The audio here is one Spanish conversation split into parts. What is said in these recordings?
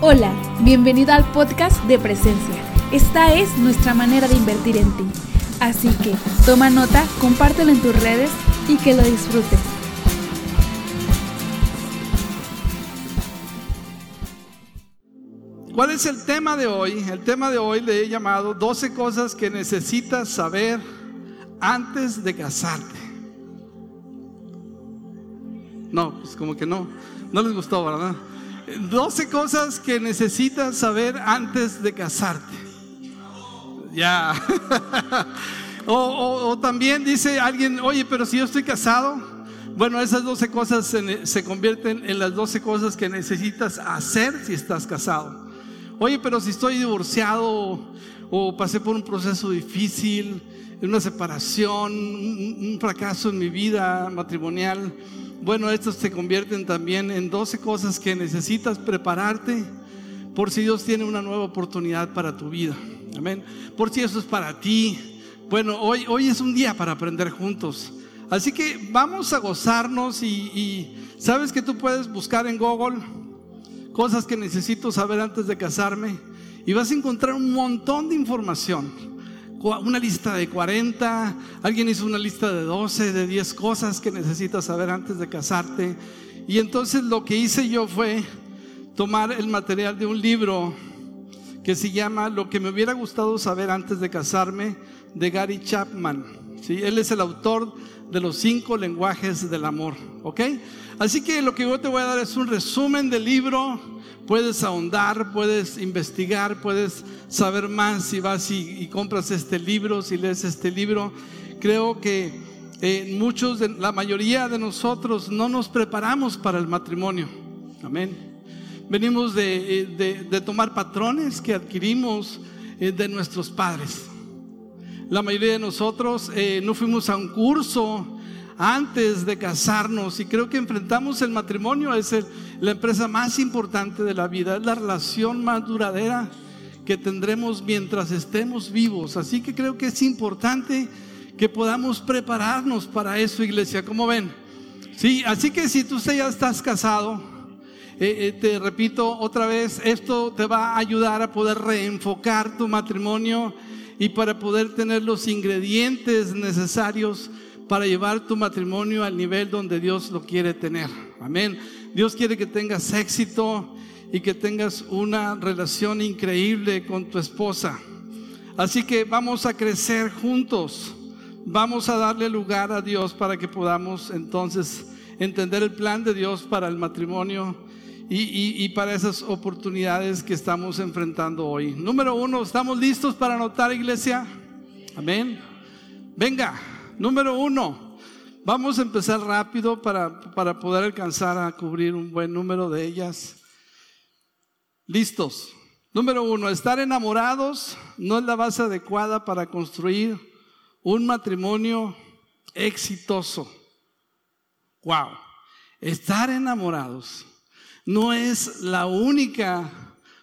Hola, bienvenido al podcast de Presencia. Esta es nuestra manera de invertir en ti. Así que toma nota, compártelo en tus redes y que lo disfrutes. ¿Cuál es el tema de hoy? El tema de hoy le he llamado 12 cosas que necesitas saber antes de casarte. No, pues como que no, no les gustó, ¿verdad? 12 cosas que necesitas saber antes de casarte. Ya. o, también dice alguien, oye, pero si yo estoy casado, bueno, esas 12 cosas se, convierten en las 12 cosas que necesitas hacer si estás casado. Oye, pero si estoy divorciado o pasé por un proceso difícil, una separación, un fracaso en mi vida matrimonial, bueno, estos se convierten también en 12 cosas que necesitas prepararte por si Dios tiene una nueva oportunidad para tu vida. Amén. Por si eso es para ti. Bueno, hoy, hoy es un día para aprender juntos. Así que vamos a gozarnos y, y sabes que tú puedes buscar en Google cosas que necesito saber antes de casarme y vas a encontrar un montón de información una lista de 40, alguien hizo una lista de 12, de 10 cosas que necesitas saber antes de casarte. Y entonces lo que hice yo fue tomar el material de un libro que se llama Lo que me hubiera gustado saber antes de casarme, de Gary Chapman. ¿sí? Él es el autor de los cinco lenguajes del amor. ¿Ok? Así que lo que yo te voy a dar es un resumen del libro puedes ahondar, puedes investigar, puedes saber más si vas y, compras este libro, si lees este libro. Creo que eh, muchos, de, la mayoría de nosotros no nos preparamos para el matrimonio. Amén. Venimos de, eh, tomar patrones que adquirimos eh, de nuestros padres. La mayoría de nosotros no fuimos a un curso antes de casarnos y creo que enfrentamos el matrimonio, es la empresa más importante de la vida, es la relación más duradera que tendremos mientras estemos vivos. Así que creo que es importante que podamos prepararnos para eso, iglesia. ¿Cómo ven? Sí, así que si tú ya estás casado, eh, eh, te repito otra vez, esto te va a ayudar a poder reenfocar tu matrimonio y para poder tener los ingredientes necesarios para llevar tu matrimonio al nivel donde Dios lo quiere tener. Amén. Dios quiere que tengas éxito y que tengas una relación increíble con tu esposa. Así que vamos a crecer juntos. Vamos a darle lugar a Dios para que podamos entonces entender el plan de Dios para el matrimonio y, y, para esas oportunidades que estamos enfrentando hoy. Número uno, ¿estamos listos para anotar, iglesia? Amén. Venga. Número uno, vamos a empezar rápido para, para poder alcanzar a cubrir un buen número de ellas. Listos. Número uno, estar enamorados no es la base adecuada para construir un matrimonio exitoso. Wow. Estar enamorados no es la única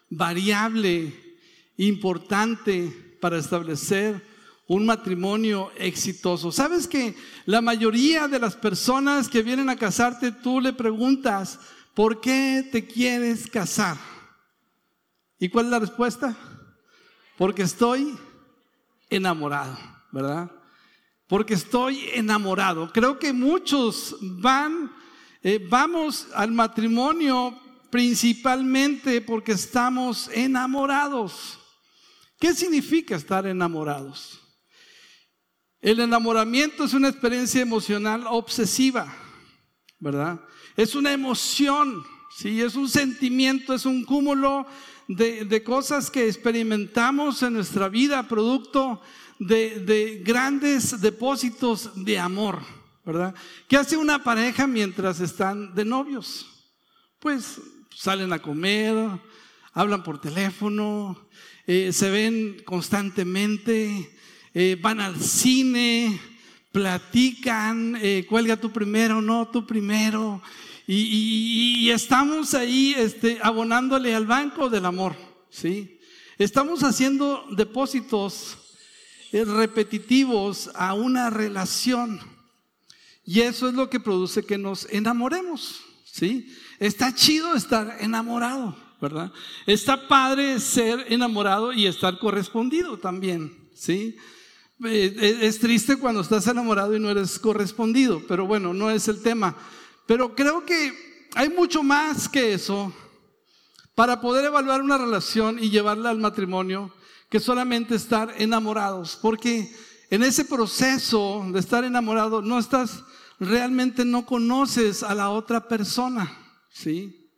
variable importante para establecer un matrimonio exitoso. ¿Sabes que la mayoría de las personas que vienen a casarte, tú le preguntas, ¿por qué te quieres casar? ¿Y cuál es la respuesta? Porque estoy enamorado, ¿verdad? Porque estoy enamorado. Creo que muchos van, eh, vamos al matrimonio principalmente porque estamos enamorados. ¿Qué significa estar enamorados? El enamoramiento es una experiencia emocional obsesiva, ¿verdad? Es una emoción, ¿sí? Es un sentimiento, es un cúmulo de, cosas que experimentamos en nuestra vida, producto de, de grandes depósitos de amor, ¿verdad? ¿Qué hace una pareja mientras están de novios? Pues salen a comer, hablan por teléfono, eh, se ven constantemente, eh, van al cine, platican, eh, cuelga tú primero, no, tú primero. Y, estamos ahí este, abonándole al banco del amor, ¿sí? Estamos haciendo depósitos eh, repetitivos a una relación. Y eso es lo que produce que nos enamoremos, ¿sí? Está chido estar enamorado. ¿verdad? Está padre ser enamorado y estar correspondido también, ¿sí? Eh, es triste cuando estás enamorado y no eres correspondido, pero bueno, no es el tema. Pero creo que hay mucho más que eso para poder evaluar una relación y llevarla al matrimonio que solamente estar enamorados, porque en ese proceso de estar enamorado no estás realmente no conoces a la otra persona, ¿sí?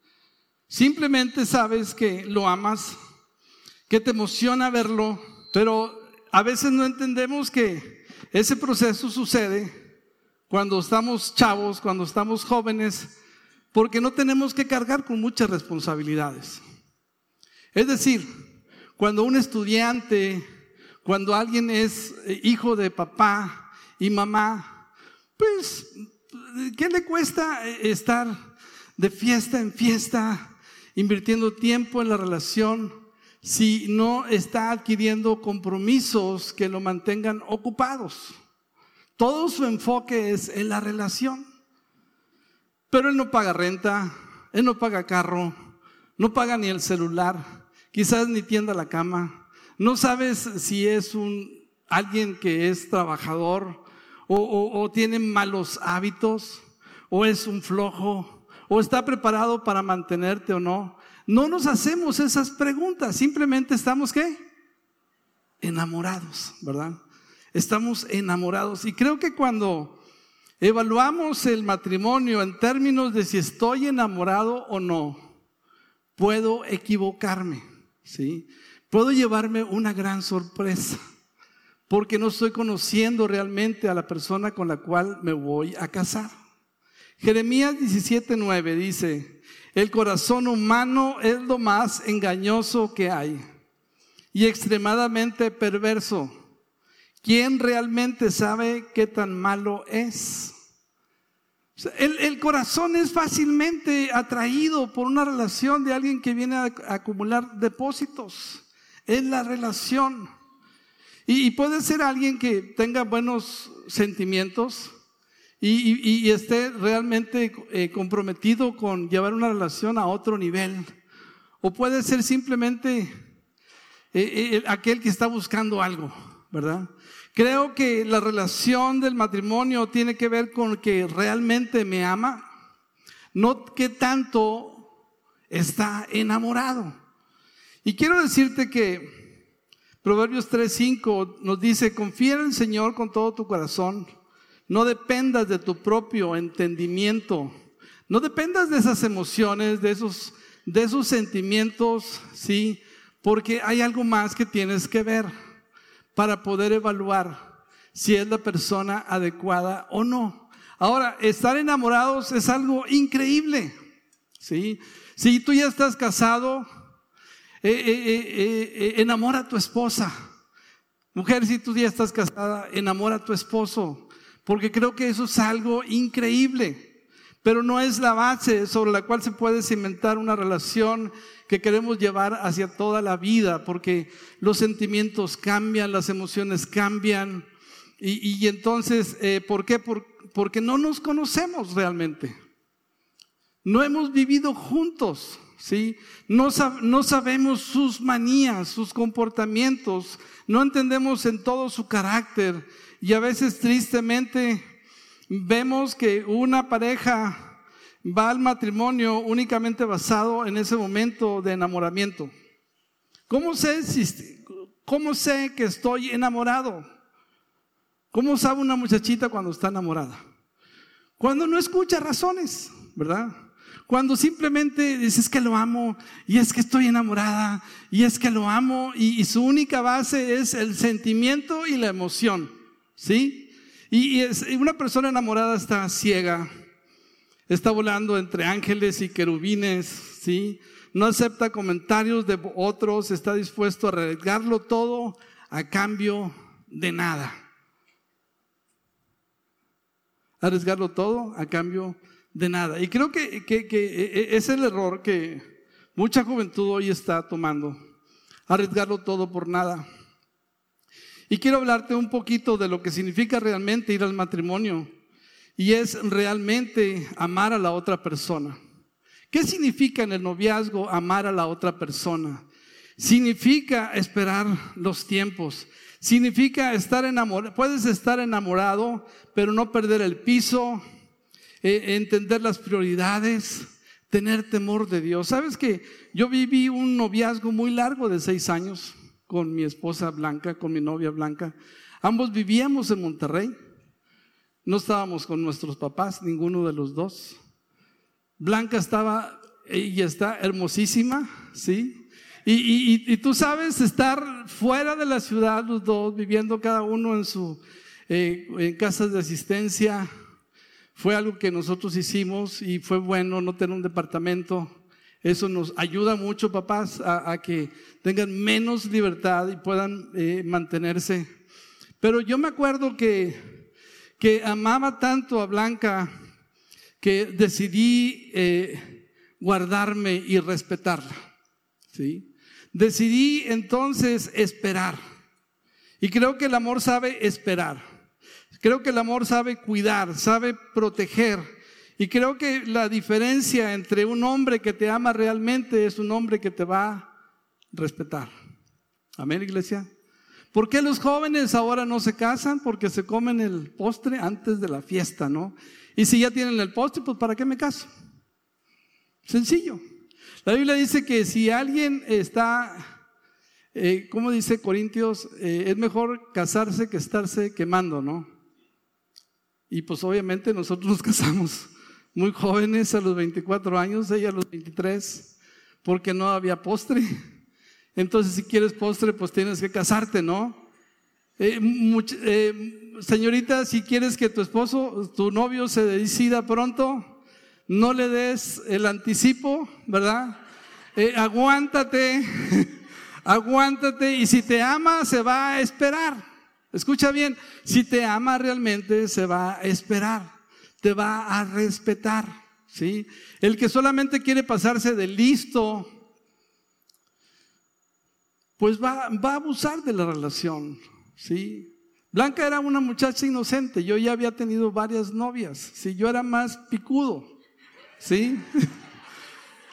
Simplemente sabes que lo amas, que te emociona verlo, pero a veces no entendemos que ese proceso sucede cuando estamos chavos, cuando estamos jóvenes, porque no tenemos que cargar con muchas responsabilidades. Es decir, cuando un estudiante, cuando alguien es eh, hijo de papá y mamá, pues, ¿qué le cuesta eh, estar de fiesta en fiesta, invirtiendo tiempo en la relación, si no está adquiriendo compromisos que lo mantengan ocupados? Todo su enfoque es en la relación. Pero él no paga renta, él no paga carro, no paga ni el celular, quizás ni tienda la cama, no sabes si es un alguien que es trabajador o, tiene malos hábitos o es un flojo o está preparado para mantenerte o no. No nos hacemos esas preguntas, simplemente estamos qué? Enamorados, ¿verdad? Estamos enamorados. Y creo que cuando evaluamos el matrimonio en términos de si estoy enamorado o no, puedo equivocarme. ¿sí? Puedo llevarme una gran sorpresa porque no estoy conociendo realmente a la persona con la cual me voy a casar. Jeremías 17:9 dice, el corazón humano es lo más engañoso que hay y extremadamente perverso. ¿Quién realmente sabe qué tan malo es? El, corazón es fácilmente atraído por una relación de alguien que viene a, acumular depósitos. Es la relación. Y, puede ser alguien que tenga buenos sentimientos y, esté realmente eh, comprometido con llevar una relación a otro nivel. O puede ser simplemente eh, eh, aquel que está buscando algo, ¿verdad? Creo que la relación del matrimonio tiene que ver con que realmente me ama, no que tanto está enamorado. Y quiero decirte que Proverbios 3:5 nos dice, confía en el Señor con todo tu corazón, no dependas de tu propio entendimiento, no dependas de esas emociones, de esos, de esos sentimientos, sí, porque hay algo más que tienes que ver para poder evaluar si es la persona adecuada o no. Ahora, estar enamorados es algo increíble. ¿sí? Si tú ya estás casado, eh, eh, eh, enamora a tu esposa. Mujer, si tú ya estás casada, enamora a tu esposo. Porque creo que eso es algo increíble. Pero no es la base sobre la cual se puede cimentar una relación que queremos llevar hacia toda la vida, porque los sentimientos cambian, las emociones cambian. Y, entonces, eh, ¿por qué? porque no nos conocemos realmente. No hemos vivido juntos, ¿sí? No, no sabemos sus manías, sus comportamientos, no entendemos en todo su carácter. Y a veces tristemente vemos que una pareja va al matrimonio únicamente basado en ese momento de enamoramiento. ¿Cómo sé, cómo sé que estoy enamorado? ¿Cómo sabe una muchachita cuando está enamorada? Cuando no escucha razones, ¿verdad? Cuando simplemente dices que lo amo y es que estoy enamorada y es que lo amo y, su única base es el sentimiento y la emoción, ¿sí? Y, y una persona enamorada está ciega, Está volando entre ángeles y querubines, ¿sí? No acepta comentarios de otros, está dispuesto a arriesgarlo todo a cambio de nada. Arriesgarlo todo a cambio de nada. Y creo que, que, que e, e, es el error que mucha juventud hoy está tomando. Arriesgarlo todo por nada. Y quiero hablarte un poquito de lo que significa realmente ir al matrimonio y es realmente amar a la otra persona. ¿Qué significa en el noviazgo amar a la otra persona? Significa esperar los tiempos. Significa estar enamorado. Puedes estar enamorado, pero no perder el piso, eh, entender las prioridades, tener temor de Dios. Sabes que yo viví un noviazgo muy largo de seis años con mi esposa Blanca, con mi novia Blanca. Ambos vivíamos en Monterrey. No estábamos con nuestros papás, ninguno de los dos. Blanca estaba, ella está hermosísima, ¿sí? Y, tú sabes, estar fuera de la ciudad, los dos, viviendo cada uno en su eh, en casas de asistencia, fue algo que nosotros hicimos y fue bueno no tener un departamento. Eso nos ayuda mucho, papás, a, que tengan menos libertad y puedan eh, mantenerse. Pero yo me acuerdo que, que amaba tanto a Blanca que decidí eh, guardarme y respetarla. ¿sí? Decidí entonces esperar. Y creo que el amor sabe esperar. Creo que el amor sabe cuidar, sabe proteger. Y creo que la diferencia entre un hombre que te ama realmente es un hombre que te va a respetar. Amén, iglesia. ¿Por qué los jóvenes ahora no se casan? Porque se comen el postre antes de la fiesta, ¿no? Y si ya tienen el postre, pues ¿para qué me caso? Sencillo. La Biblia dice que si alguien está, eh, como dice Corintios, eh, es mejor casarse que estarse quemando, ¿no? Y pues obviamente nosotros nos casamos muy jóvenes a los 24 años, ella a los 23, porque no había postre. Entonces si quieres postre, pues tienes que casarte, ¿no? Eh, señorita, si quieres que tu esposo, tu novio se decida pronto, no le des el anticipo, ¿verdad? Eh, aguántate, aguántate y si te ama se va a esperar. Escucha bien, si te ama realmente se va a esperar, te va a respetar, ¿sí? El que solamente quiere pasarse de listo, pues va, va a abusar de la relación, ¿sí? Blanca era una muchacha inocente, yo ya había tenido varias novias, si yo era más picudo, ¿Sí?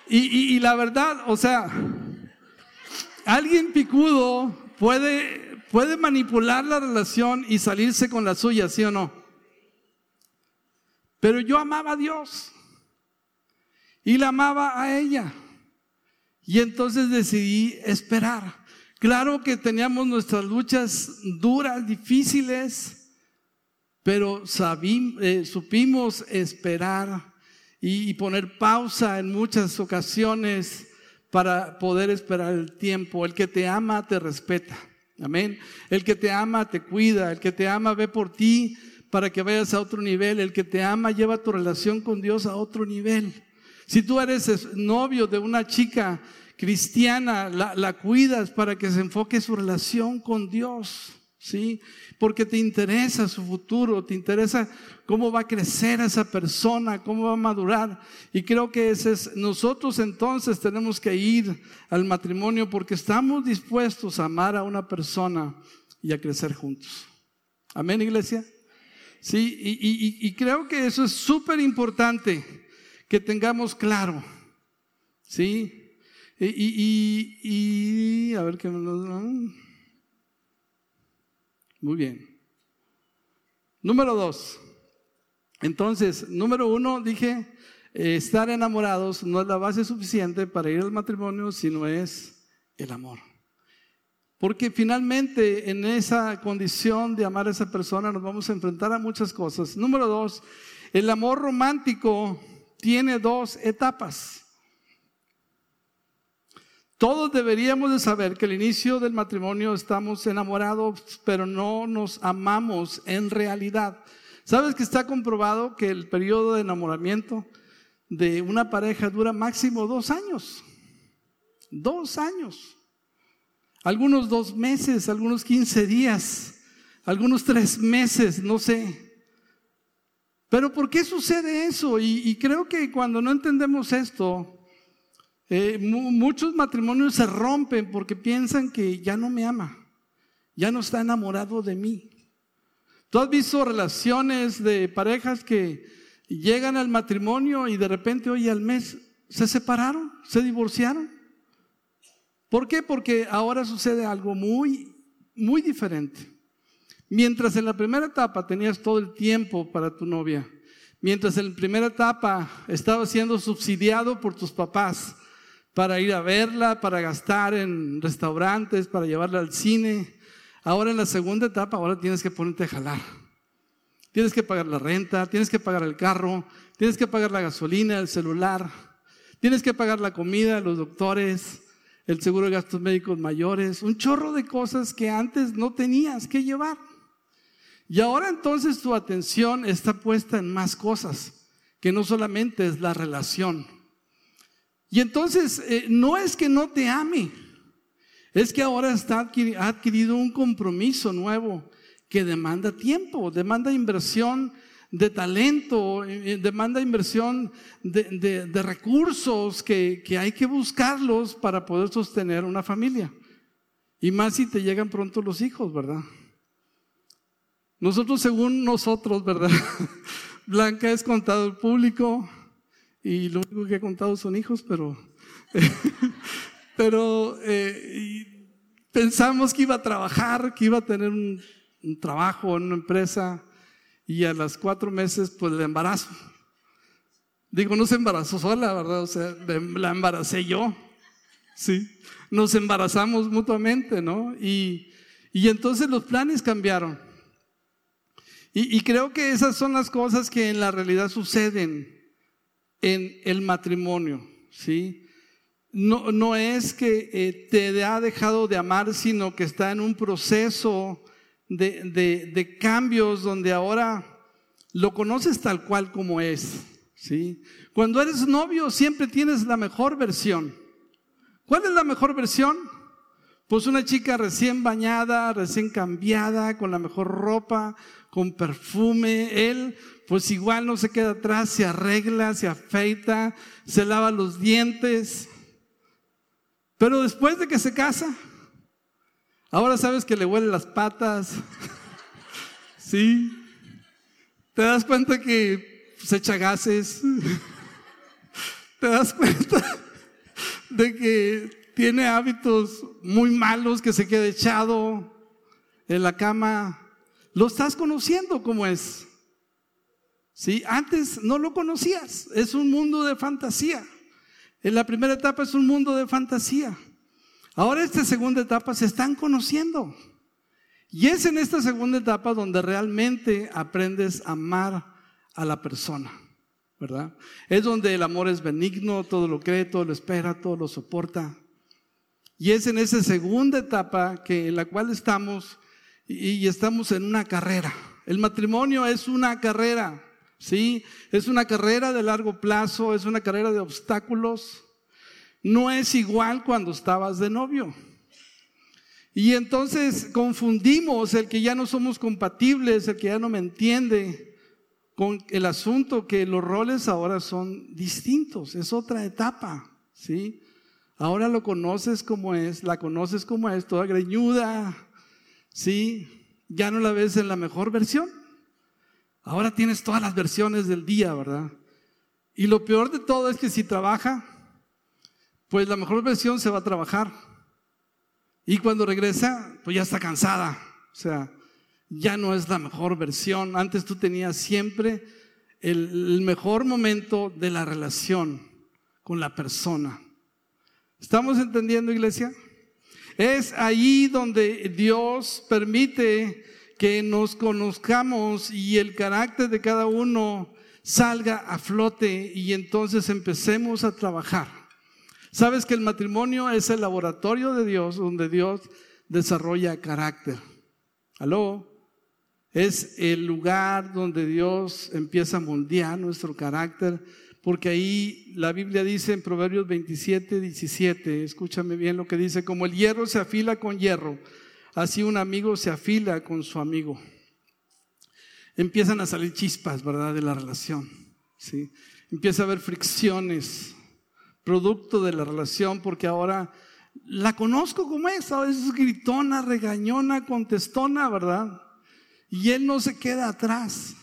Y, la verdad, o sea, alguien picudo puede, puede manipular la relación y salirse con la suya, ¿sí o no? Pero yo amaba a Dios y la amaba a ella. Y entonces decidí esperar. Claro que teníamos nuestras luchas duras, difíciles, pero eh, supimos esperar y poner pausa en muchas ocasiones para poder esperar el tiempo. El que te ama te respeta. Amén. El que te ama te cuida. El que te ama ve por ti para que vayas a otro nivel. El que te ama lleva tu relación con Dios a otro nivel. Si tú eres novio de una chica cristiana, la, cuidas para que se enfoque su relación con Dios. ¿sí? Porque te interesa su futuro, te interesa cómo va a crecer esa persona, cómo va a madurar. Y creo que ese es, nosotros entonces tenemos que ir al matrimonio porque estamos dispuestos a amar a una persona y a crecer juntos. Amén, iglesia. Sí, y, creo que eso es súper importante que tengamos claro. Sí. Y, a ver qué nos... Muy bien. Número dos. Entonces, número uno, dije, eh, estar enamorados no es la base suficiente para ir al matrimonio, sino es el amor. Porque finalmente en esa condición de amar a esa persona nos vamos a enfrentar a muchas cosas. Número dos, el amor romántico tiene dos etapas. Todos deberíamos de saber que al inicio del matrimonio estamos enamorados, pero no nos amamos en realidad. ¿Sabes que está comprobado que el periodo de enamoramiento de una pareja dura máximo dos años? Dos años. Algunos dos meses, algunos quince días, algunos tres meses, no sé. Pero ¿por qué sucede eso? Y, creo que cuando no entendemos esto, eh, muchos matrimonios se rompen porque piensan que ya no me ama, ya no está enamorado de mí. Tú has visto relaciones de parejas que llegan al matrimonio y de repente, oye, al mes se separaron, se divorciaron. ¿Por qué? Porque ahora sucede algo muy, muy diferente. Mientras en la primera etapa tenías todo el tiempo para tu novia, mientras en la primera etapa estabas siendo subsidiado por tus papás para ir a verla, para gastar en restaurantes, para llevarla al cine, ahora en la segunda etapa, ahora tienes que ponerte a jalar. Tienes que pagar la renta, tienes que pagar el carro, tienes que pagar la gasolina, el celular, tienes que pagar la comida, los doctores, el seguro de gastos médicos mayores, un chorro de cosas que antes no tenías que llevar. Y ahora entonces tu atención está puesta en más cosas, que no solamente es la relación. Y entonces eh, no es que no te ame, es que ahora está, ha adquirido un compromiso nuevo que demanda tiempo, demanda inversión de talento, eh, eh, demanda inversión de, recursos que, que, hay que buscarlos para poder sostener una familia. Y más si te llegan pronto los hijos, ¿verdad? Nosotros, según nosotros, ¿verdad? Blanca es contador público y lo único que he contado son hijos, pero, pero eh, pensamos que iba a trabajar, que iba a tener un, un trabajo en una empresa y a las cuatro meses, pues el embarazo. Digo, no se embarazó sola, ¿verdad? O sea, la embaracé yo. Sí. Nos embarazamos mutuamente, ¿no? Y, y entonces los planes cambiaron. Y, creo que esas son las cosas que en la realidad suceden en el matrimonio, ¿sí? No, no es que eh, te ha dejado de amar, sino que está en un proceso de, cambios donde ahora lo conoces tal cual como es. ¿sí? Cuando eres novio siempre tienes la mejor versión. ¿Cuál es la mejor versión? Pues una chica recién bañada, recién cambiada, con la mejor ropa, con perfume. Él, pues igual no se queda atrás, se arregla, se afeita, se lava los dientes. Pero después de que se casa, Ahora sabes que le huelen las patas. Sí. Te das cuenta que se echa gases. Te das cuenta de que tiene hábitos muy malos, que se queda echado en la cama. Lo estás conociendo como es. Sí, antes no lo conocías. Es un mundo de fantasía. En la primera etapa es un mundo de fantasía. Ahora esta segunda etapa se están conociendo. Y es en esta segunda etapa donde realmente aprendes a amar a la persona, ¿verdad? Es donde el amor es benigno, todo lo cree, todo lo espera, todo lo soporta. Y es en esa segunda etapa que en la cual estamos y estamos en una carrera. El matrimonio es una carrera, ¿sí? Es una carrera de largo plazo, es una carrera de obstáculos, no es igual cuando estabas de novio. Y entonces confundimos el que ya no somos compatibles, el que ya no me entiende, con el asunto que los roles ahora son distintos, es otra etapa, ¿sí? Ahora lo conoces como es, la conoces como es, toda greñuda, ¿sí? Ya no la ves en la mejor versión. Ahora tienes todas las versiones del día, ¿verdad? Y lo peor de todo es que si trabaja, pues la mejor versión se va a trabajar. Y cuando regresa, pues ya está cansada. O sea, ya no es la mejor versión. Antes tú tenías siempre el, mejor momento de la relación con la persona. ¿Estamos entendiendo, iglesia? Es ahí donde Dios permite que nos conozcamos y el carácter de cada uno salga a flote y entonces empecemos a trabajar. Sabes que el matrimonio es el laboratorio de Dios donde Dios desarrolla carácter. ¿Aló? Es el lugar donde Dios empieza a moldear nuestro carácter, porque ahí la Biblia dice en Proverbios 27, 17, escúchame bien lo que dice, como el hierro se afila con hierro, así un amigo se afila con su amigo. Empiezan a salir chispas, ¿verdad?, de la relación. ¿sí? Empieza a haber fricciones, producto de la relación, porque ahora la conozco como es, a veces gritona, regañona, contestona, ¿verdad? Y él no se queda atrás.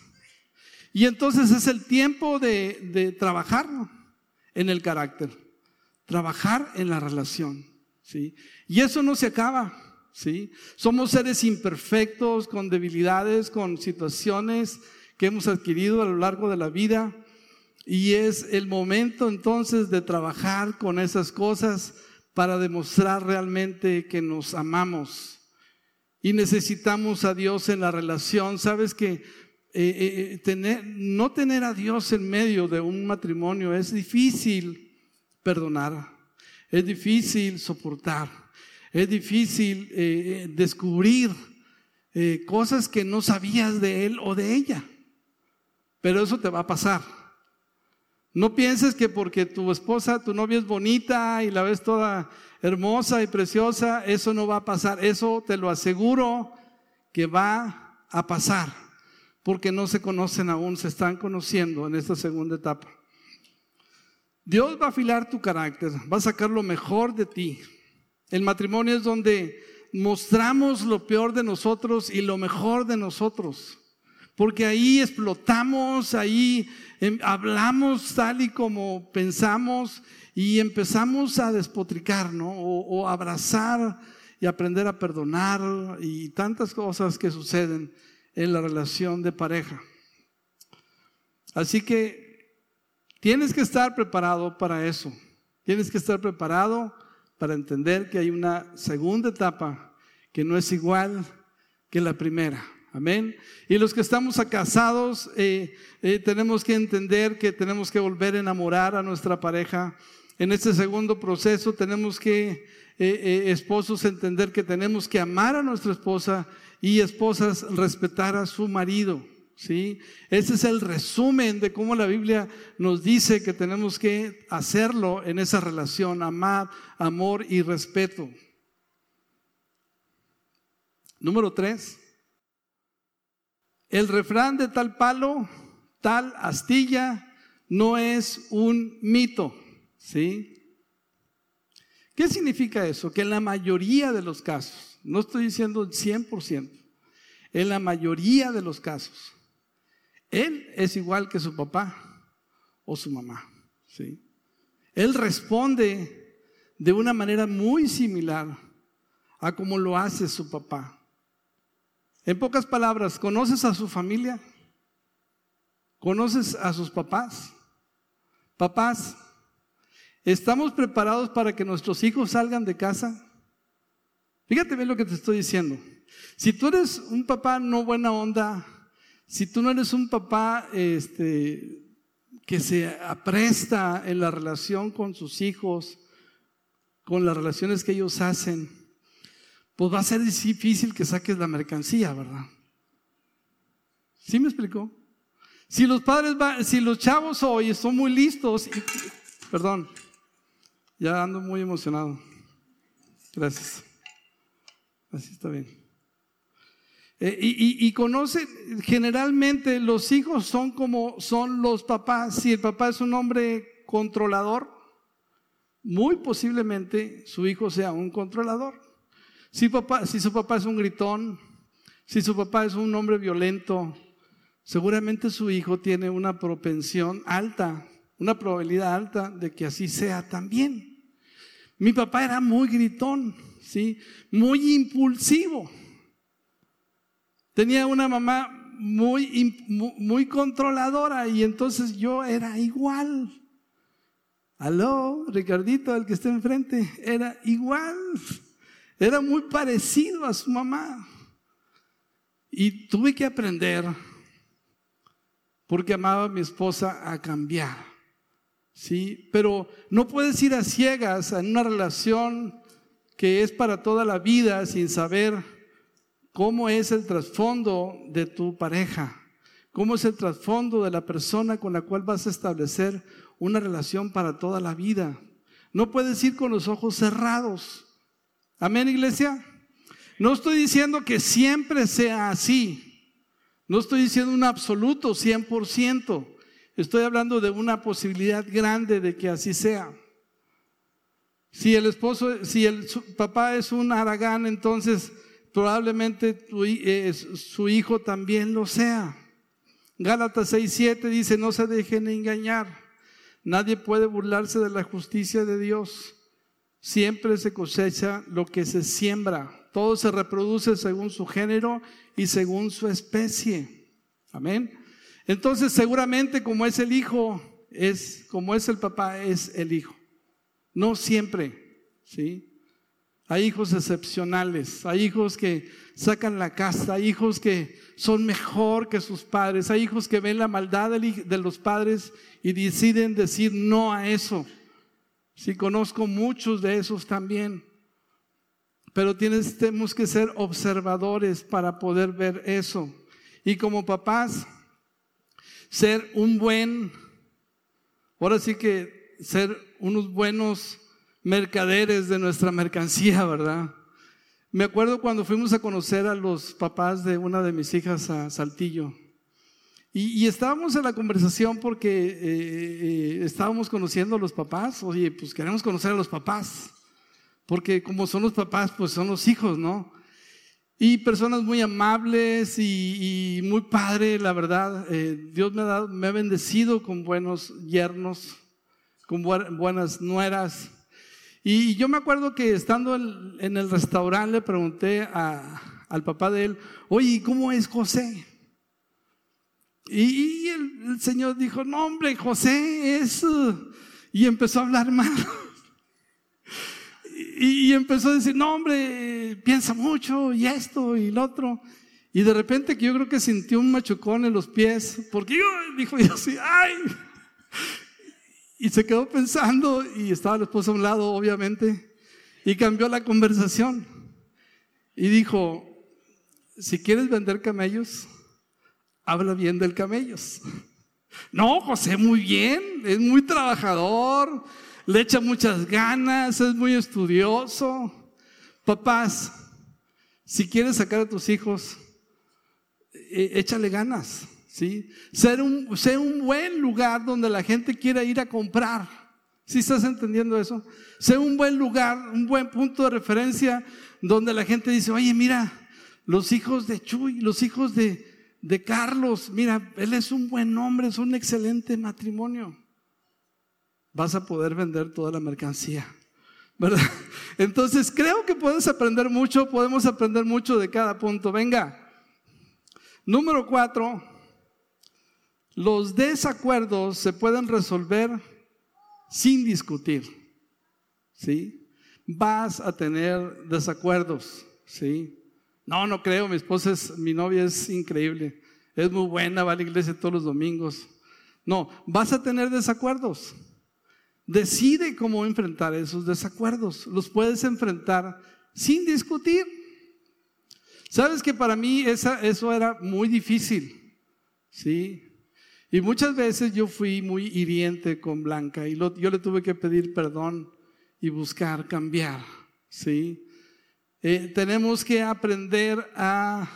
Y entonces es el tiempo de, de trabajar en el carácter, trabajar en la relación, ¿sí? Y eso no se acaba, ¿sí? Somos seres imperfectos, con debilidades, con situaciones que hemos adquirido a lo largo de la vida y es el momento entonces de trabajar con esas cosas para demostrar realmente que nos amamos y necesitamos a Dios en la relación. Sabes que eh, eh, tener, no tener a Dios en medio de un matrimonio es difícil perdonar, es difícil soportar, es difícil eh, descubrir cosas que no sabías de él o de ella. Pero eso te va a pasar. No pienses que porque tu esposa, tu novia es bonita y la ves toda hermosa y preciosa, eso no va a pasar. Eso te lo aseguro que va a pasar porque no se conocen aún, se están conociendo en esta segunda etapa. Dios va a afilar tu carácter, va a sacar lo mejor de ti. El matrimonio es donde mostramos lo peor de nosotros y lo mejor de nosotros. Porque ahí explotamos, ahí em, hablamos tal y como pensamos y empezamos a despotricar, ¿no? O, o abrazar y aprender a perdonar y tantas cosas que suceden en la relación de pareja. Así que tienes que estar preparado para eso. Tienes que estar preparado para entender que hay una segunda etapa que no es igual que la primera. Amén. Y los que estamos casados, eh, eh, tenemos que entender que tenemos que volver a enamorar a nuestra pareja. En este segundo proceso tenemos que, eh, esposos, entender que tenemos que amar a nuestra esposa y esposas respetar a su marido. ¿sí? Ese es el resumen de cómo la Biblia nos dice que tenemos que hacerlo en esa relación, amar, amor y respeto. Número tres, el refrán de tal palo, tal astilla, no es un mito. ¿sí? ¿Qué significa eso? Que en la mayoría de los casos, no estoy diciendo el 100%, en la mayoría de los casos, él es igual que su papá o su mamá. ¿sí? Él responde de una manera muy similar a como lo hace su papá. En pocas palabras, ¿conoces a su familia? ¿Conoces a sus papás? Papás, ¿estamos preparados para que nuestros hijos salgan de casa? Fíjate bien lo que te estoy diciendo. Si tú eres un papá no buena onda, si tú no eres un papá este, que se apresta en la relación con sus hijos, con las relaciones que ellos hacen, pues va a ser difícil que saques la mercancía, ¿verdad? ¿Sí me explicó? Si los padres, si los chavos hoy son muy listos, perdón, ya ando muy emocionado. Gracias. Así está bien. Eh, y, conocen, generalmente los hijos son como son los papás. Si el papá es un hombre controlador, muy posiblemente su hijo sea un controlador. Si, su papá es un gritón, si su papá es un hombre violento, seguramente su hijo tiene una propensión alta, una probabilidad alta de que así sea también. Mi papá era muy gritón. ¿sí? Muy impulsivo. Tenía una mamá muy, muy controladora y entonces yo era igual. Aló, Ricardito, el que está enfrente, era igual. Era muy parecido a su mamá. Y tuve que aprender, porque amaba a mi esposa, a cambiar. ¿Sí? Pero no puedes ir a ciegas en una relación que es para toda la vida sin saber cómo es el trasfondo de tu pareja, cómo es el trasfondo de la persona con la cual vas a establecer una relación para toda la vida. No puedes ir con los ojos cerrados. Amén, iglesia. No estoy diciendo que siempre sea así. No estoy diciendo un absoluto 100%. Estoy hablando de una posibilidad grande de que así sea. Si el esposo, si el papá es un aragán, entonces probablemente eh, su hijo también lo sea. Gálatas 6:7 dice, no se dejen engañar. Nadie puede burlarse de la justicia de Dios. Siempre se cosecha lo que se siembra. Todo se reproduce según su género y según su especie. Amén. Entonces, seguramente como es el hijo, es como es el papá, es el hijo. No siempre, ¿sí? Hay hijos excepcionales, hay hijos que sacan la casta, hay hijos que son mejor que sus padres, hay hijos que ven la maldad de los padres y deciden decir no a eso. Sí, conozco muchos de esos también. Pero tienes, tenemos que ser observadores para poder ver eso. Y como papás, ser un buen, ahora sí que ser unos buenos mercaderes de nuestra mercancía, ¿verdad? Me acuerdo cuando fuimos a conocer a los papás de una de mis hijas a Saltillo. Y, estábamos en la conversación porque eh, eh, estábamos conociendo a los papás. Oye, pues queremos conocer a los papás. Porque como son los papás, pues son los hijos, ¿no? Y personas muy amables y, muy padre, la verdad. Eh, Dios me ha, dado, me ha bendecido con buenos yernos, con buenas nueras. Y yo me acuerdo que estando en, el restaurante le pregunté al papá de él, oye, ¿cómo es José? Y, el, Señor dijo, no hombre, José es... Uh", y empezó a hablar mal. y, y, empezó a decir, no hombre, piensa mucho y esto y lo otro. Y de repente que yo creo que sintió un machucón en los pies, porque dijo, yo así, ay. Y se quedó pensando y estaba la esposa a un lado, obviamente, y cambió la conversación. Y dijo, si quieres vender camellos, habla bien del camellos. No, José, muy bien, es muy trabajador, le echa muchas ganas, es muy estudioso. Papás, si quieres sacar a tus hijos, e, échale ganas. ¿sí? Ser un, un buen lugar donde la gente quiera ir a comprar. ¿Sí estás entendiendo eso? Ser un buen lugar, un buen punto de referencia donde la gente dice, oye, mira, los hijos de Chuy, los hijos de, de Carlos, mira, él es un buen hombre, es un excelente matrimonio. Vas a poder vender toda la mercancía. ¿verdad? Entonces creo que puedes aprender mucho, podemos aprender mucho de cada punto. Venga. Número cuatro, los desacuerdos se pueden resolver sin discutir. ¿Sí? Vas a tener desacuerdos. ¿Sí? No, no creo, mi esposa es, mi novia es increíble. Es muy buena, va a la iglesia todos los domingos. No, vas a tener desacuerdos. Decide cómo enfrentar esos desacuerdos. Los puedes enfrentar sin discutir. Sabes que para mí eso era muy difícil. ¿Sí? Y muchas veces yo fui muy hiriente con Blanca y yo le tuve que pedir perdón y buscar cambiar, ¿sí? Eh, tenemos que aprender a,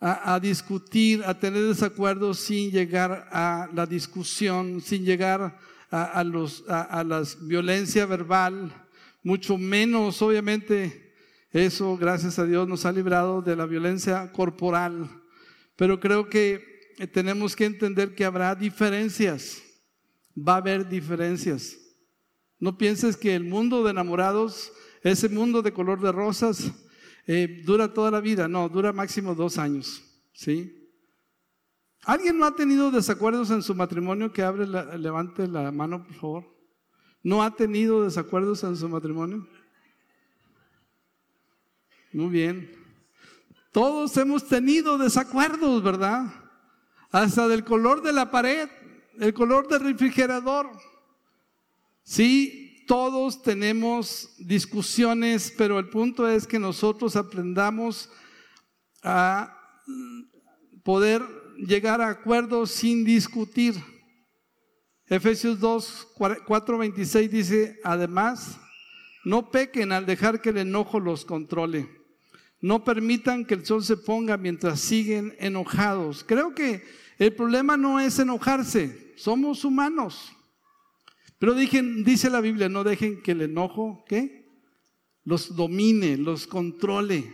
a, discutir, a tener desacuerdos sin llegar a la discusión, sin llegar a, los, a, la violencia verbal, mucho menos, obviamente, eso, gracias a Dios, nos ha librado de la violencia corporal. Pero creo que eh, tenemos que entender que habrá diferencias. Va a haber diferencias. No pienses que el mundo de enamorados, ese mundo de color de rosas, eh, dura toda la vida. No, dura máximo dos años. ¿Sí? ¿Alguien no ha tenido desacuerdos en su matrimonio? Que abre levante la mano, por favor. ¿No ha tenido desacuerdos en su matrimonio? Muy bien. Todos hemos tenido desacuerdos, ¿verdad? hasta del color de la pared, el color del refrigerador. Sí, todos tenemos discusiones, pero el punto es que nosotros aprendamos a poder llegar a acuerdos sin discutir. Efesios 2, 4, 26 dice, además, no pequen al dejar que el enojo los controle. No permitan que el sol se ponga mientras siguen enojados. Creo que el problema no es enojarse, somos humanos. Pero dice la Biblia, no dejen que el enojo, ¿qué? Los domine, los controle.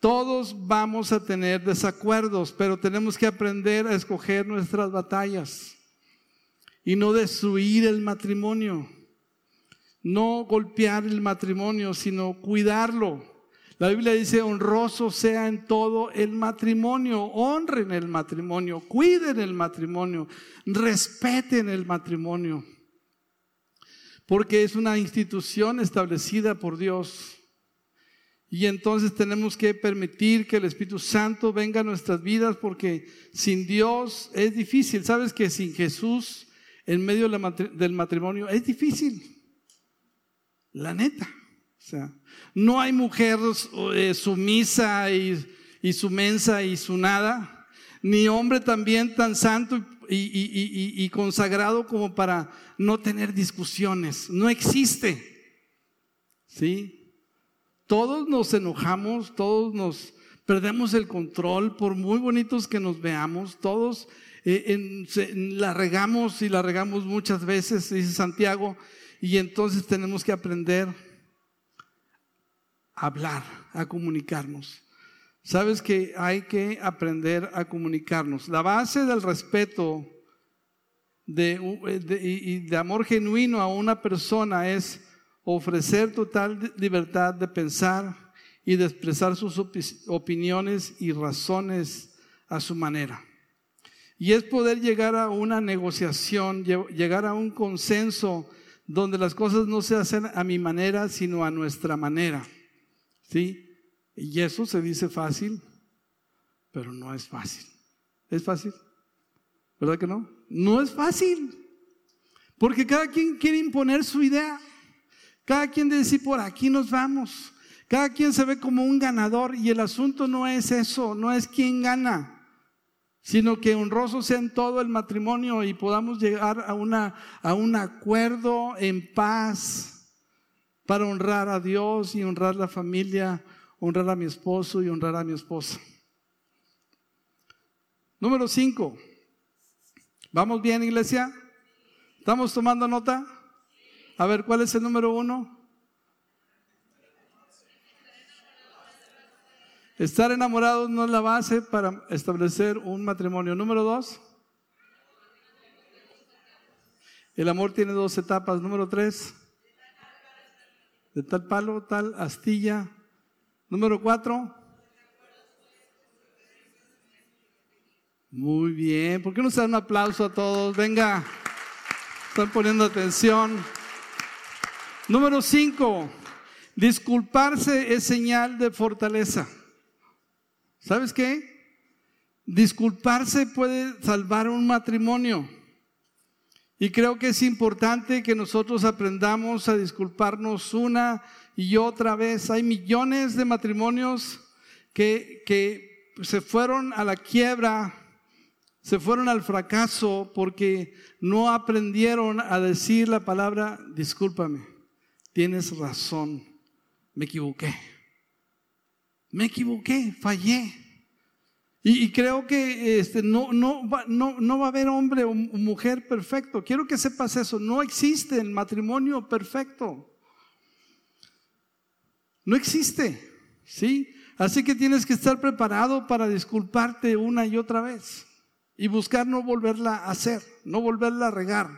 Todos vamos a tener desacuerdos, pero tenemos que aprender a escoger nuestras batallas. y no destruir el matrimonio. No golpear el matrimonio, sino cuidarlo. La Biblia dice, honroso sea en todo el matrimonio, honren el matrimonio, cuiden el matrimonio, respeten el matrimonio, porque es una institución establecida por Dios. Y entonces tenemos que permitir que el Espíritu Santo venga a nuestras vidas porque sin Dios es difícil. ¿Sabes que sin Jesús en medio del matrimonio es difícil? La neta. O sea, no hay mujer eh, sumisa y, y sumensa y su nada, ni hombre también tan santo y, consagrado como para no tener discusiones. No existe. ¿Sí? Todos nos enojamos, todos nos perdemos el control, por muy bonitos que nos veamos, todos eh, la regamos y la regamos muchas veces, dice Santiago, y entonces tenemos que aprender a hablar, a comunicarnos. Sabes que hay que aprender a comunicarnos. La base del respeto de, y de amor genuino a una persona es ofrecer total libertad de pensar y de expresar sus opiniones y razones a su manera. Y es poder llegar a una negociación, llegar a un consenso donde las cosas no se hacen a mi manera, sino a nuestra manera. ¿Sí? Y eso se dice fácil, pero no es fácil. ¿Es fácil? ¿Verdad que no? No es fácil. Porque cada quien quiere imponer su idea. Cada quien dice, por aquí nos vamos. Cada quien se ve como un ganador y el asunto no es eso, no es quién gana, sino que honroso sea en todo el matrimonio y podamos llegar a, una, a un acuerdo en paz para honrar a Dios y honrar la familia, honrar a mi esposo y honrar a mi esposa. Número cinco. ¿Vamos bien, iglesia? ¿Estamos tomando nota? A ver, ¿cuál es el número uno? Estar enamorados no es la base para establecer un matrimonio. Número dos. El amor tiene dos etapas. Número tres. De tal palo, tal astilla. Número cuatro. Muy bien. ¿Por qué no se dan un aplauso a todos? Venga. Están poniendo atención. Número cinco, disculparse es señal de fortaleza. ¿Sabes qué? Disculparse puede salvar un matrimonio. Y creo que es importante que nosotros aprendamos a disculparnos una y otra vez. Hay millones de matrimonios que, que se fueron a la quiebra, se fueron al fracaso porque no aprendieron a decir la palabra discúlpame tienes razón, me equivoqué. Me equivoqué, fallé. Y, creo que este, no, no, no, no, va a haber hombre o mujer perfecto. Quiero que sepas eso. No existe el matrimonio perfecto. No existe. ¿Sí? Así que tienes que estar preparado para disculparte una y otra vez. Y buscar no volverla a hacer, no volverla a regar,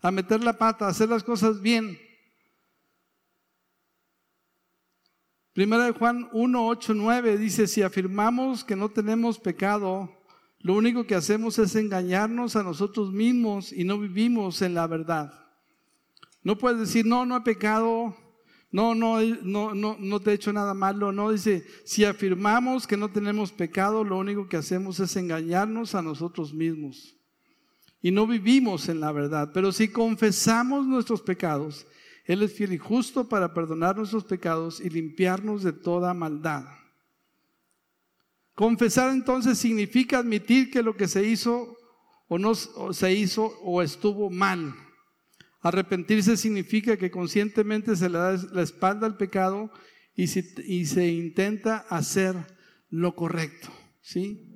a meter la pata, a hacer las cosas bien. Primera de Juan 1, 8, 9 dice, si afirmamos que no tenemos pecado, lo único que hacemos es engañarnos a nosotros mismos y no vivimos en la verdad. No puedes decir, no, no he pecado, no, no, no, no, no te he hecho nada malo. No, dice, si afirmamos que no tenemos pecado, lo único que hacemos es engañarnos a nosotros mismos. Y no vivimos en la verdad. Pero si confesamos nuestros pecados, él es fiel y justo para perdonar nuestros pecados y limpiarnos de toda maldad. Confesar entonces significa admitir que lo que se hizo o no se hizo o estuvo mal. Arrepentirse significa que conscientemente se le da la espalda al pecado y se, se intenta hacer lo correcto. ¿sí?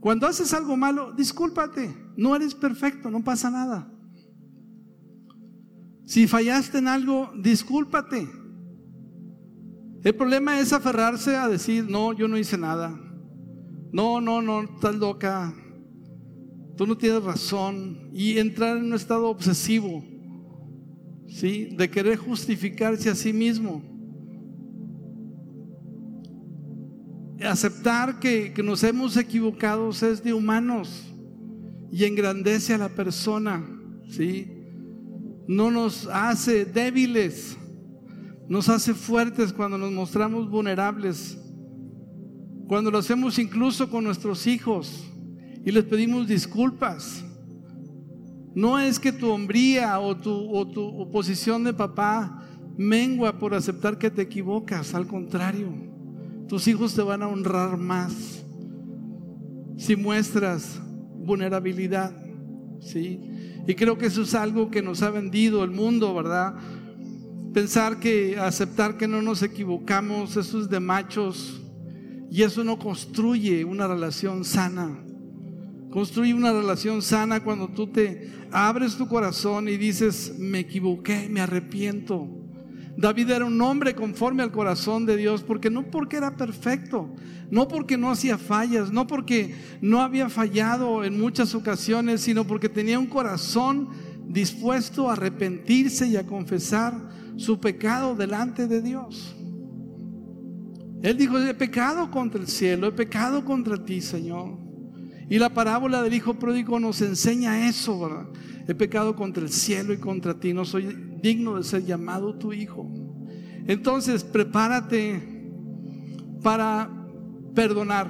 Cuando haces algo malo, discúlpate. No eres perfecto, no pasa nada. Si fallaste en algo, discúlpate. El problema es aferrarse a decir, no, yo no hice nada. No, no, no, estás loca. tú no tienes razón y entrar en un estado obsesivo, ¿sí? De querer justificarse a sí mismo. Aceptar que, que nos hemos equivocado es de humanos y engrandece a la persona, ¿sí? No nos hace débiles, nos hace fuertes cuando nos mostramos vulnerables, cuando lo hacemos incluso con nuestros hijos y les pedimos disculpas. No es que tu hombría o tu, o tu posición de papá mengua por aceptar que te equivocas, al contrario, tus hijos te van a honrar más si muestras vulnerabilidad, ¿sí? Y creo que eso es algo que nos ha vendido el mundo, ¿verdad? Pensar que aceptar que no nos equivocamos, eso es de machos y eso no construye una relación sana. Construye una relación sana cuando tú te abres tu corazón y dices, me equivoqué, me arrepiento. David era un hombre conforme al corazón de Dios, porque no porque era perfecto, no porque no hacía fallas, no porque no había fallado en muchas ocasiones, sino porque tenía un corazón dispuesto a arrepentirse y a confesar su pecado delante de Dios. Él dijo, he pecado contra el cielo, he pecado contra ti, Señor. Y la parábola del hijo pródigo nos enseña eso, ¿verdad? He pecado contra el cielo y contra ti, no soy digno de ser llamado tu hijo. Entonces, prepárate para perdonar.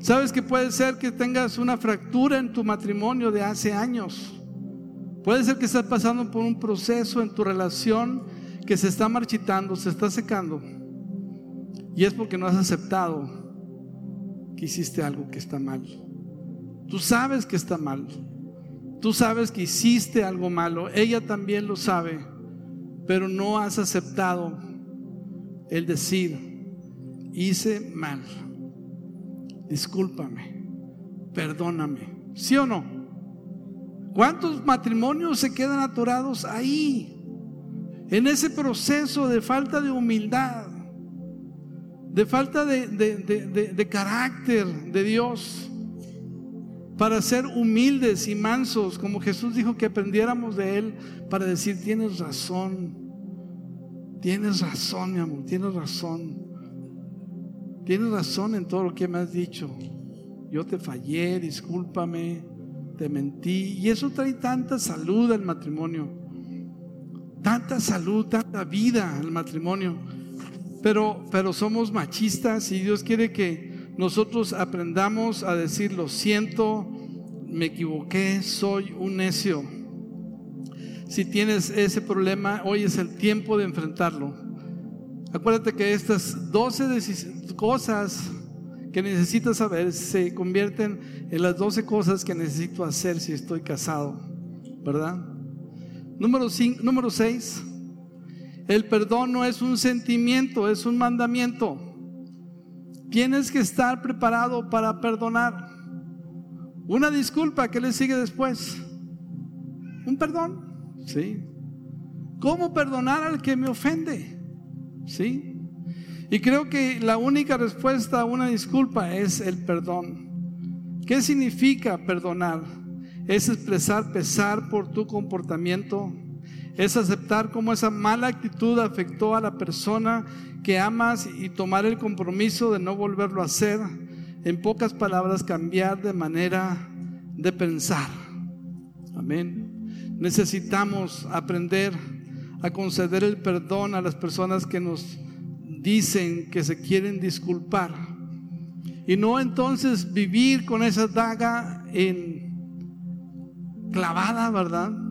Sabes que puede ser que tengas una fractura en tu matrimonio de hace años. Puede ser que estés pasando por un proceso en tu relación que se está marchitando, se está secando. Y es porque no has aceptado que hiciste algo que está mal. Tú sabes que está mal. Tú sabes que hiciste algo malo. Ella también lo sabe. Pero no has aceptado el decir, hice mal. Discúlpame. Perdóname. ¿Sí o no? ¿Cuántos matrimonios se quedan atorados ahí? En ese proceso de falta de humildad de falta de, carácter de Dios, para ser humildes y mansos, como Jesús dijo que aprendiéramos de Él, para decir, tienes razón, tienes razón, mi amor, tienes razón, tienes razón en todo lo que me has dicho. Yo te fallé, discúlpame, te mentí, y eso trae tanta salud al matrimonio, tanta salud, tanta vida al matrimonio pero, pero somos machistas y Dios quiere que nosotros aprendamos a decir, lo siento, me equivoqué, soy un necio. Si tienes ese problema, hoy es el tiempo de enfrentarlo. Acuérdate que estas 12 cosas que necesitas saber se convierten en las 12 cosas que necesito hacer si estoy casado, ¿verdad? Número 6. Número el perdón no es un sentimiento, es un mandamiento. Tienes que estar preparado para perdonar. Una disculpa, ¿qué le sigue después? Un perdón, ¿sí? ¿Cómo perdonar al que me ofende? ¿Sí? Y creo que la única respuesta a una disculpa es el perdón. ¿Qué significa perdonar? Es expresar pesar por tu comportamiento, es aceptar cómo esa mala actitud afectó a la persona que amas y tomar el compromiso de no volverlo a hacer. En pocas palabras, cambiar de manera de pensar. Amén. Necesitamos aprender a conceder el perdón a las personas que nos dicen que se quieren disculpar. Y no entonces vivir con esa daga en clavada, ¿verdad?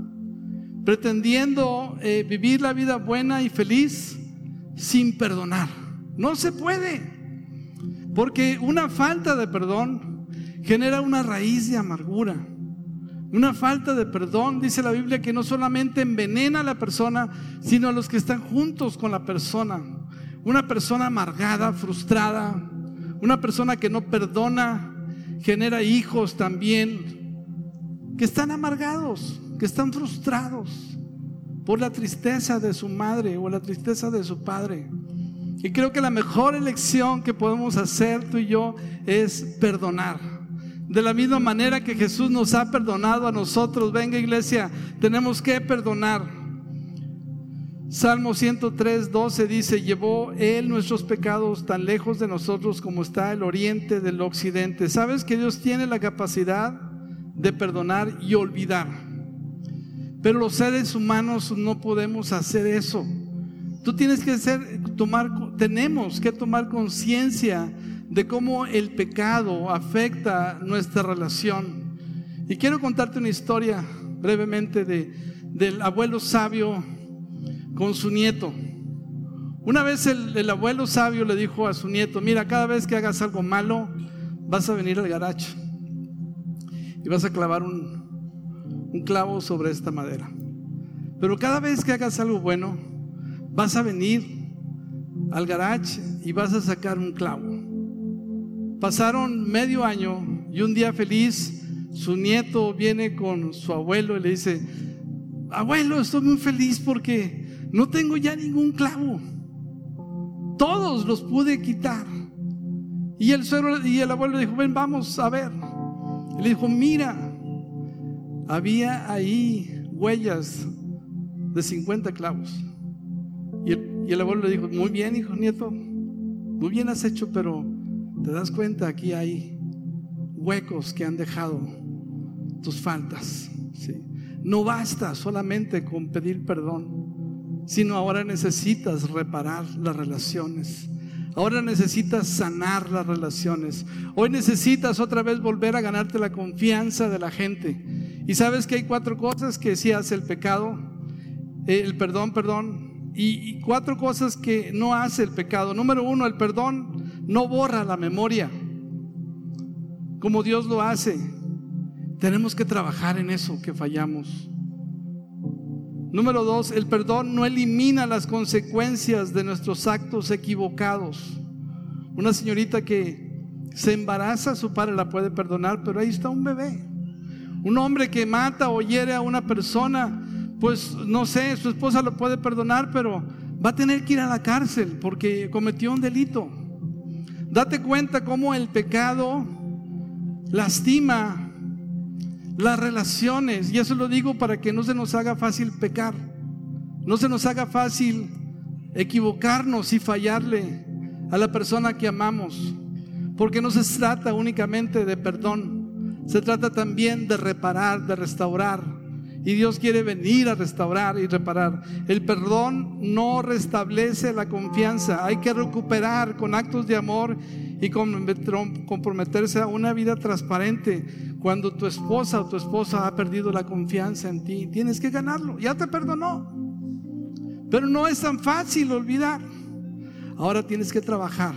Pretendiendo eh, vivir la vida buena y feliz sin perdonar. No se puede, porque una falta de perdón genera una raíz de amargura. Una falta de perdón, dice la Biblia, que no solamente envenena a la persona, sino a los que están juntos con la persona. Una persona amargada, frustrada, una persona que no perdona, genera hijos también que están amargados están frustrados por la tristeza de su madre o la tristeza de su padre. Y creo que la mejor elección que podemos hacer tú y yo es perdonar. De la misma manera que Jesús nos ha perdonado a nosotros, venga iglesia, tenemos que perdonar. Salmo 103, 12 dice, llevó Él nuestros pecados tan lejos de nosotros como está el oriente del occidente. ¿Sabes que Dios tiene la capacidad de perdonar y olvidar? Pero los seres humanos no podemos hacer eso. Tú tienes que ser, tomar, tenemos que tomar conciencia de cómo el pecado afecta nuestra relación. Y quiero contarte una historia brevemente de, del abuelo sabio con su nieto. Una vez el, abuelo sabio le dijo a su nieto, mira, cada vez que hagas algo malo, vas a venir al garaje y vas a clavar un, un clavo sobre esta madera. Pero cada vez que hagas algo bueno, vas a venir al garage y vas a sacar un clavo. Pasaron medio año y un día feliz, su nieto viene con su abuelo y le dice, abuelo, estoy muy feliz porque no tengo ya ningún clavo. Todos los pude quitar. Y el, suegro, y el abuelo dijo, ven, vamos a ver. le dijo, mira, había ahí huellas de 50 clavos. Y el, abuelo le dijo, muy bien, hijo nieto, muy bien has hecho, pero te das cuenta, aquí hay huecos que han dejado tus faltas. No basta solamente con pedir perdón, sino ahora necesitas reparar las relaciones. Ahora necesitas sanar las relaciones. Hoy necesitas otra vez volver a ganarte la confianza de la gente. Y sabes que hay cuatro cosas que sí hace el pecado, el perdón, perdón, y, cuatro cosas que no hace el pecado. Número uno, el perdón no borra la memoria como Dios lo hace. Tenemos que trabajar en eso que fallamos. Número dos, el perdón no elimina las consecuencias de nuestros actos equivocados. Una señorita que se embaraza, su padre la puede perdonar, pero ahí está un bebé. Un hombre que mata o hiere a una persona, pues no sé, su esposa lo puede perdonar, pero va a tener que ir a la cárcel porque cometió un delito. Date cuenta cómo el pecado lastima las relaciones. Y eso lo digo para que no se nos haga fácil pecar. No se nos haga fácil equivocarnos y fallarle a la persona que amamos. Porque no se trata únicamente de perdón. Se trata también de reparar, de restaurar y Dios quiere venir a restaurar y reparar. El perdón no restablece la confianza. Hay que recuperar con actos de amor y comprometerse a una vida transparente. Cuando tu esposa o tu esposa ha perdido la confianza en ti, tienes que ganarlo. Ya te perdonó. Pero no es tan fácil olvidar. Ahora tienes que trabajar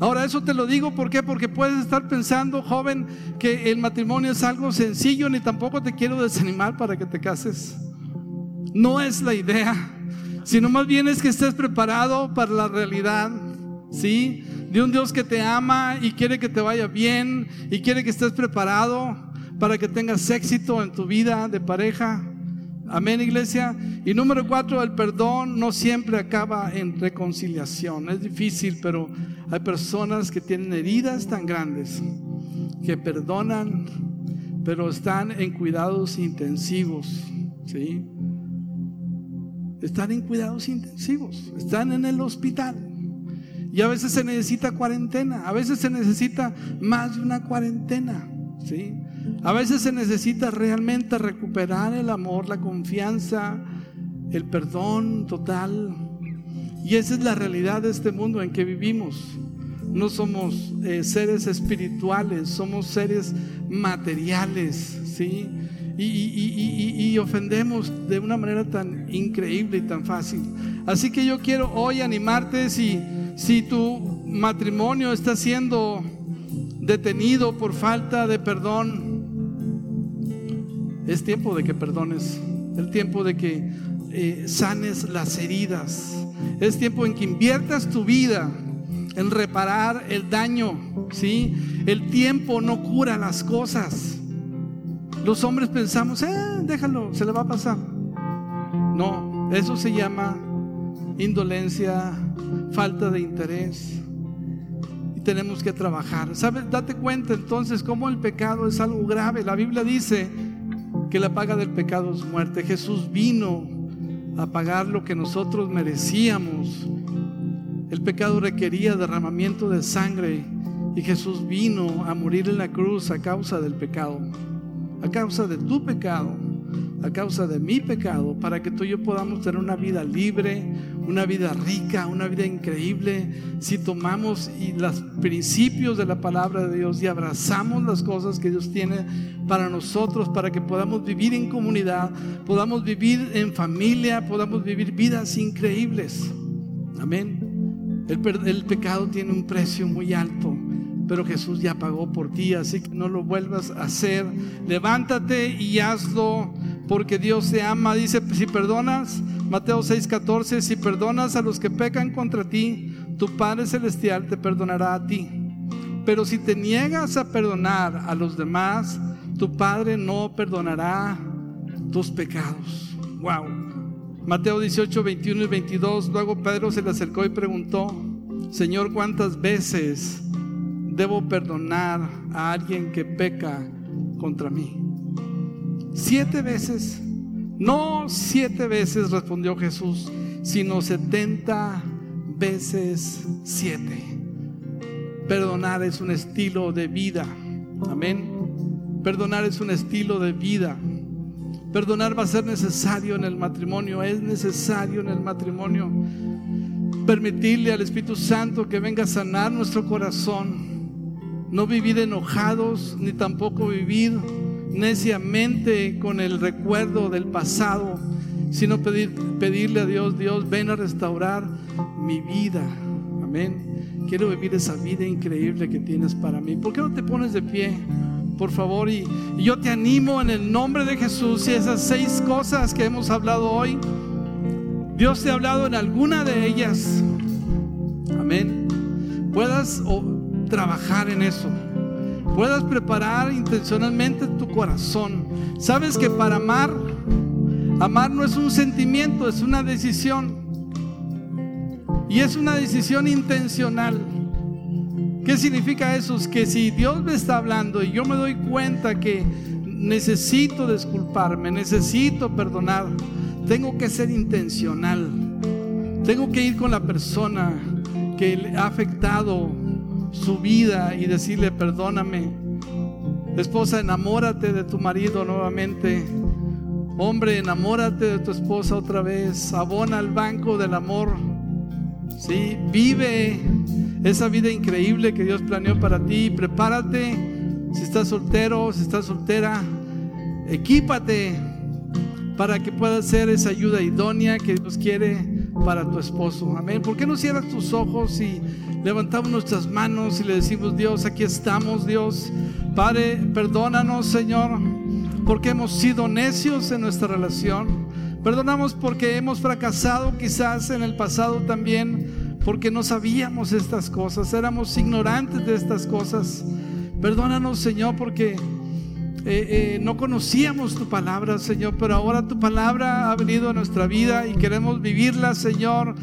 Ahora, eso te lo digo porque puedes estar pensando, joven, que el matrimonio es algo sencillo, ni tampoco te quiero desanimar para que te cases. No es la idea, sino más bien es que estés preparado para la realidad, ¿sí? De un Dios que te ama y quiere que te vaya bien y quiere que estés preparado para que tengas éxito en tu vida de pareja. Amén, iglesia. Y número cuatro, el perdón no siempre acaba en reconciliación. Es difícil, pero hay personas que tienen heridas tan grandes que perdonan, pero están en cuidados intensivos. ¿sí? Están en cuidados intensivos, están en el hospital. Y a veces se necesita cuarentena, a veces se necesita más de una cuarentena. ¿sí? A veces se necesita realmente recuperar el amor, la confianza, el perdón total. Y esa es la realidad de este mundo en que vivimos. No somos eh, seres espirituales, somos seres materiales, ¿sí? Y, y, ofendemos de una manera tan increíble y tan fácil. Así que yo quiero hoy animarte si, si tu matrimonio está siendo detenido por falta de perdón, es tiempo de que perdones, el tiempo de que eh, sanes las heridas, es tiempo en que inviertas tu vida en reparar el daño, ¿sí? El tiempo no cura las cosas. Los hombres pensamos, eh, déjalo, se le va a pasar. No, eso se llama indolencia, falta de interés tenemos que trabajar. ¿Sabes? Date cuenta entonces cómo el pecado es algo grave. La Biblia dice que la paga del pecado es muerte. Jesús vino a pagar lo que nosotros merecíamos. El pecado requería derramamiento de sangre y Jesús vino a morir en la cruz a causa del pecado, a causa de tu pecado a causa de mi pecado, para que tú y yo podamos tener una vida libre, una vida rica, una vida increíble, si tomamos los principios de la palabra de Dios y abrazamos las cosas que Dios tiene para nosotros, para que podamos vivir en comunidad, podamos vivir en familia, podamos vivir vidas increíbles. Amén. El, el pecado tiene un precio muy alto pero Jesús ya pagó por ti, así que no lo vuelvas a hacer. Levántate y hazlo porque Dios te ama. Dice, si perdonas, Mateo 6:14, si perdonas a los que pecan contra ti, tu Padre Celestial te perdonará a ti. Pero si te niegas a perdonar a los demás, tu Padre no perdonará tus pecados. Wow. Mateo 18, 21 y 22. Luego Pedro se le acercó y preguntó, Señor, ¿cuántas veces debo perdonar a alguien que peca contra mí? Siete veces. No siete veces respondió Jesús, sino setenta veces siete. Perdonar es un estilo de vida. Amén. Perdonar es un estilo de vida. Perdonar va a ser necesario en el matrimonio. Es necesario en el matrimonio. Permitirle al Espíritu Santo que venga a sanar nuestro corazón. No vivir enojados, ni tampoco vivir neciamente con el recuerdo del pasado, sino pedir, pedirle a Dios, Dios, ven a restaurar mi vida. Amén. Quiero vivir esa vida increíble que tienes para mí. ¿Por qué no te pones de pie? Por favor, y yo te animo en el nombre de Jesús y esas seis cosas que hemos hablado hoy, Dios te ha hablado en alguna de ellas. Amén. Puedas trabajar en eso puedas preparar intencionalmente tu corazón. Sabes que para amar, amar no es un sentimiento, es una decisión. Y es una decisión intencional. ¿Qué significa eso? Es que si Dios me está hablando y yo me doy cuenta que necesito disculparme, necesito perdonar, tengo que ser intencional. Tengo que ir con la persona que ha afectado su vida y decirle, perdóname. Esposa, enamórate de tu marido nuevamente. Hombre, enamórate de tu esposa otra vez. Abona al banco del amor. Sí, vive esa vida increíble que Dios planeó para ti. Prepárate. Si estás soltero, si estás soltera, equípate para que puedas ser esa ayuda idónea que Dios quiere para tu esposo. Amén. ¿Por qué no cierras tus ojos y levantamos nuestras manos y le decimos, Dios, aquí estamos, Dios. Padre, perdónanos, Señor, porque hemos sido necios en nuestra relación. Perdonamos porque hemos fracasado quizás en el pasado también, porque no sabíamos estas cosas, éramos ignorantes de estas cosas. Perdónanos, Señor, porque eh, eh, no conocíamos tu palabra, Señor, pero ahora tu palabra ha venido a nuestra vida y queremos vivirla, Señor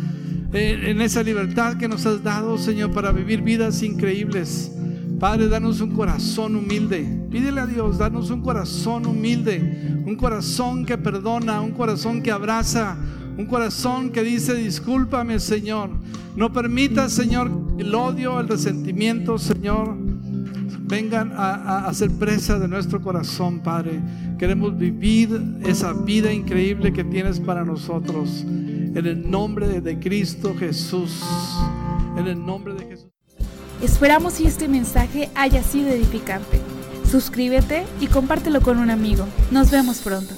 en esa libertad que nos has dado, Señor, para vivir vidas increíbles. Padre, danos un corazón humilde. Pídele a Dios, danos un corazón humilde, un corazón que perdona, un corazón que abraza, un corazón que dice, discúlpame, Señor. No permita, Señor, el odio, el resentimiento, Señor, vengan a, a, ser presa de nuestro corazón, Padre. Queremos vivir esa vida increíble que tienes para nosotros. En el nombre de Cristo Jesús. En el nombre de Jesús. Esperamos que este mensaje haya sido edificante. Suscríbete y compártelo con un amigo. Nos vemos pronto.